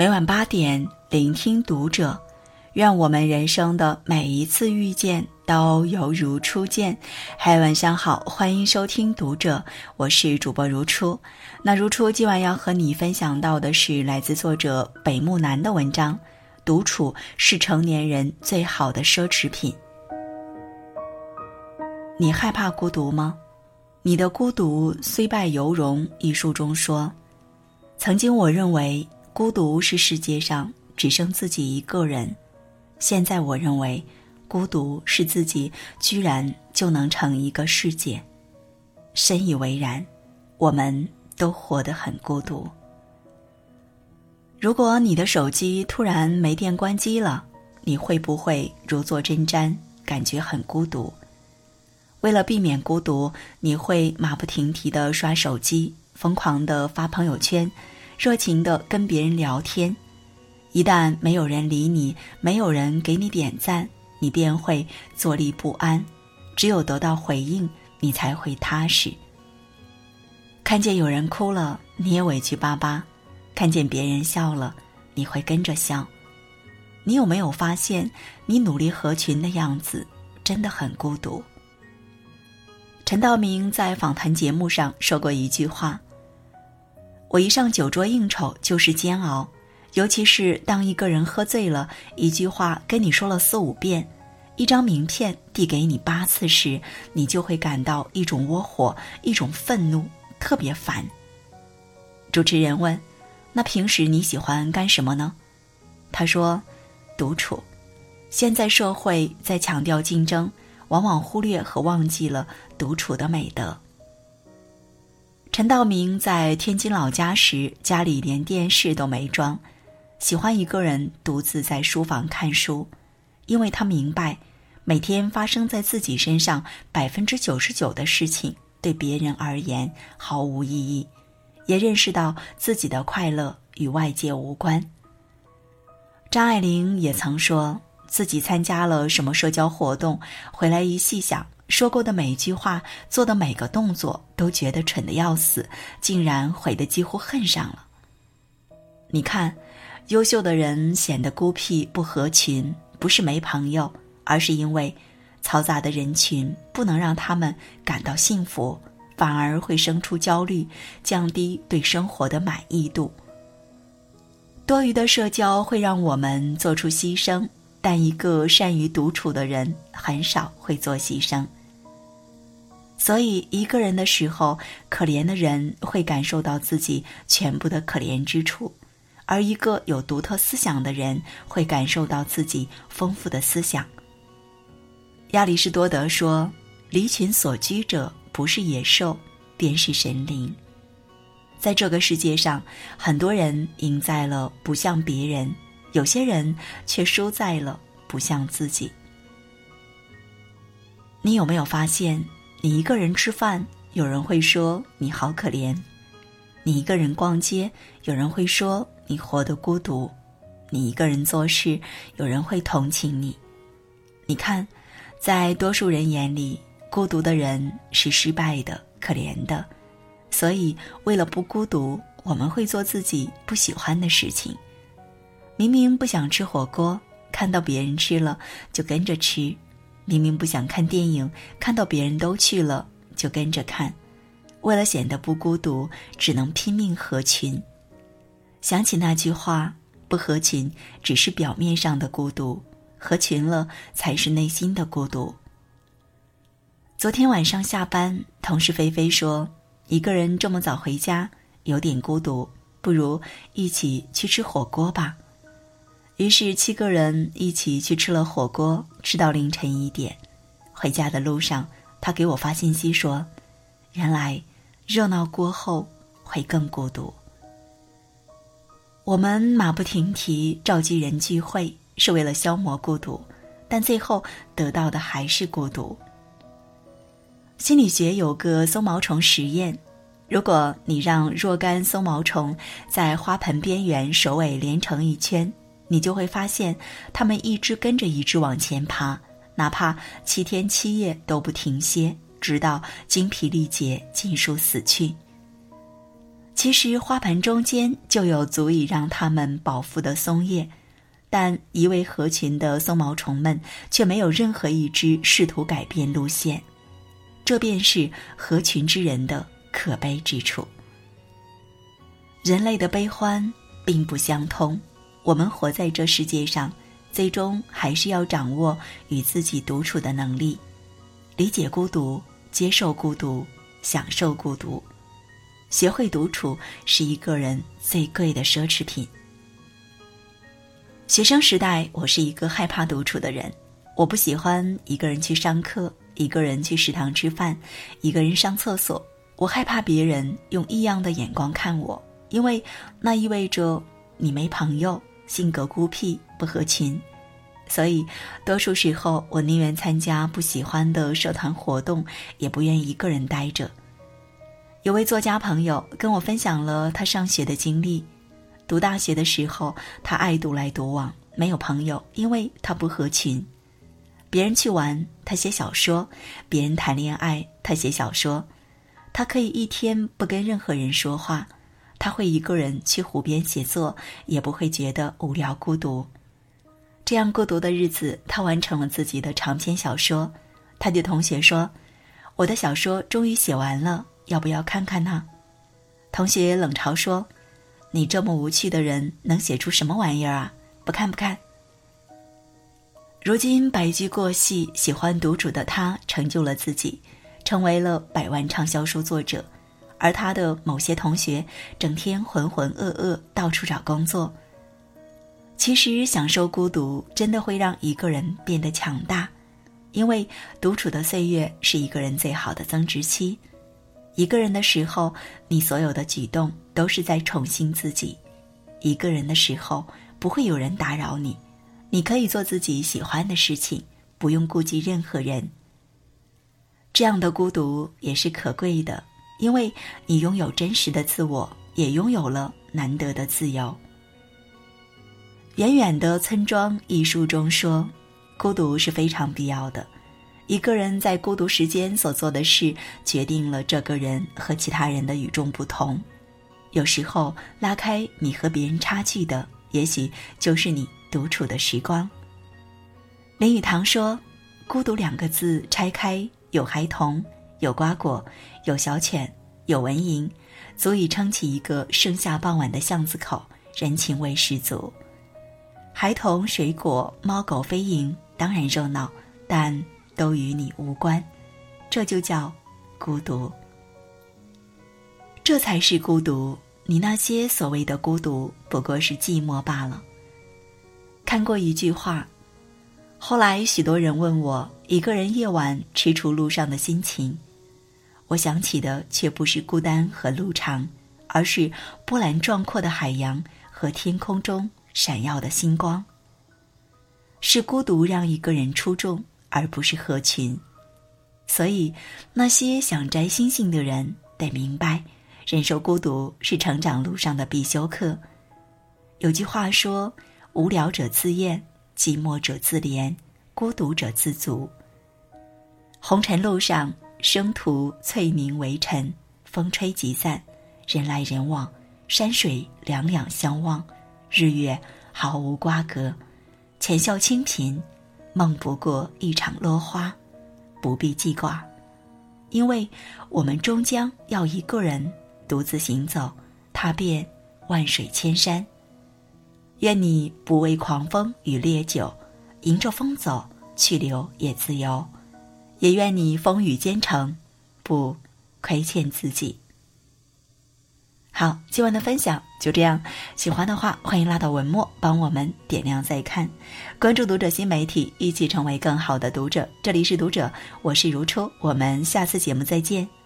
每晚八点，聆听读者。愿我们人生的每一次遇见都犹如初见。嗨，晚上好，欢迎收听读者，我是主播如初。那如初今晚要和你分享到的是来自作者北木南的文章：独处是成年人最好的奢侈品。你害怕孤独吗？你的孤独虽败犹荣。一书中说，曾经我认为。孤独是世界上只剩自己一个人，现在我认为，孤独是自己居然就能成一个世界，深以为然。我们都活得很孤独。如果你的手机突然没电关机了，你会不会如坐针毡，感觉很孤独？为了避免孤独，你会马不停蹄的刷手机，疯狂的发朋友圈。热情的跟别人聊天，一旦没有人理你，没有人给你点赞，你便会坐立不安。只有得到回应，你才会踏实。看见有人哭了，你也委屈巴巴；看见别人笑了，你会跟着笑。你有没有发现，你努力合群的样子真的很孤独？陈道明在访谈节目上说过一句话。我一上酒桌应酬就是煎熬，尤其是当一个人喝醉了，一句话跟你说了四五遍，一张名片递给你八次时，你就会感到一种窝火，一种愤怒，特别烦。主持人问：“那平时你喜欢干什么呢？”他说：“独处。”现在社会在强调竞争，往往忽略和忘记了独处的美德。陈道明在天津老家时，家里连电视都没装，喜欢一个人独自在书房看书，因为他明白，每天发生在自己身上百分之九十九的事情对别人而言毫无意义，也认识到自己的快乐与外界无关。张爱玲也曾说自己参加了什么社交活动，回来一细想。说过的每一句话，做的每个动作，都觉得蠢的要死，竟然悔得几乎恨上了。你看，优秀的人显得孤僻不合群，不是没朋友，而是因为嘈杂的人群不能让他们感到幸福，反而会生出焦虑，降低对生活的满意度。多余的社交会让我们做出牺牲，但一个善于独处的人很少会做牺牲。所以，一个人的时候，可怜的人会感受到自己全部的可怜之处；而一个有独特思想的人会感受到自己丰富的思想。亚里士多德说：“离群所居者，不是野兽，便是神灵。”在这个世界上，很多人赢在了不像别人，有些人却输在了不像自己。你有没有发现？你一个人吃饭，有人会说你好可怜；你一个人逛街，有人会说你活得孤独；你一个人做事，有人会同情你。你看，在多数人眼里，孤独的人是失败的、可怜的。所以，为了不孤独，我们会做自己不喜欢的事情。明明不想吃火锅，看到别人吃了，就跟着吃。明明不想看电影，看到别人都去了，就跟着看。为了显得不孤独，只能拼命合群。想起那句话：“不合群只是表面上的孤独，合群了才是内心的孤独。”昨天晚上下班，同事菲菲说：“一个人这么早回家，有点孤独，不如一起去吃火锅吧。”于是七个人一起去吃了火锅，吃到凌晨一点。回家的路上，他给我发信息说：“原来热闹过后会更孤独。”我们马不停蹄召集人聚会，是为了消磨孤独，但最后得到的还是孤独。心理学有个松毛虫实验：如果你让若干松毛虫在花盆边缘首尾连成一圈。你就会发现，它们一只跟着一只往前爬，哪怕七天七夜都不停歇，直到精疲力竭、尽数死去。其实花盆中间就有足以让它们饱腹的松叶，但一味合群的松毛虫们却没有任何一只试图改变路线，这便是合群之人的可悲之处。人类的悲欢并不相通，我们活在这世界上，最终还是要掌握与自己独处的能力，理解孤独，接受孤独，享受孤独。学会独处是一个人最贵的奢侈品。学生时代，我是一个害怕独处的人，我不喜欢一个人去上课，一个人去食堂吃饭，一个人上厕所。我害怕别人用异样的眼光看我，因为那意味着你没朋友，性格孤僻，不合群。所以，多数时候我宁愿参加不喜欢的社团活动，也不愿一个人待着。有位作家朋友跟我分享了他上学的经历。读大学的时候，他爱独来独往，没有朋友，因为他不合群。别人去玩，他写小说；别人谈恋爱，他写小说。他可以一天不跟任何人说话，他会一个人去湖边写作，也不会觉得无聊孤独。这样孤独的日子，他完成了自己的长篇小说。他对同学说：“我的小说终于写完了。”要不要看看呢？同学冷嘲说：“你这么无趣的人，能写出什么玩意儿啊？不看不看。”如今白驹过隙，喜欢独处的他成就了自己，成为了百万畅销书作者。而他的某些同学整天浑浑噩噩，到处找工作。其实，享受孤独真的会让一个人变得强大，因为独处的岁月是一个人最好的增值期。一个人的时候，你所有的举动都是在宠幸自己；一个人的时候，不会有人打扰你，你可以做自己喜欢的事情，不用顾及任何人。这样的孤独也是可贵的，因为你拥有真实的自我，也拥有了难得的自由。《远远的村庄》一书中说，孤独是非常必要的。一个人在孤独时间所做的事，决定了这个人和其他人的与众不同。有时候，拉开你和别人差距的，也许就是你独处的时光。林语堂说：“孤独两个字拆开，有孩童，有瓜果，有小犬，有蚊蝇，足以撑起一个盛夏傍晚的巷子口，人情味十足。孩童、水果、猫狗飞蝇，当然热闹，但……”都与你无关，这就叫孤独。这才是孤独。你那些所谓的孤独，不过是寂寞罢了。看过一句话，后来许多人问我，一个人夜晚踟蹰路上的心情，我想起的却不是孤单和路长，而是波澜壮阔的海洋和天空中闪耀的星光。是孤独让一个人出众。而不是合群，所以那些想摘星星的人得明白，忍受孤独是成长路上的必修课。有句话说：“无聊者自厌，寂寞者自怜，孤独者自足。”红尘路上，生途翠明为尘，风吹即散，人来人往，山水两两相望，日月毫无瓜葛，浅笑清贫。梦不过一场落花，不必记挂，因为我们终将要一个人独自行走，踏遍万水千山。愿你不畏狂风与烈酒，迎着风走，去留也自由；也愿你风雨兼程，不亏欠自己。好，今晚的分享就这样。喜欢的话，欢迎拉到文末帮我们点亮再看，关注读者新媒体，一起成为更好的读者。这里是读者，我是如初，我们下次节目再见。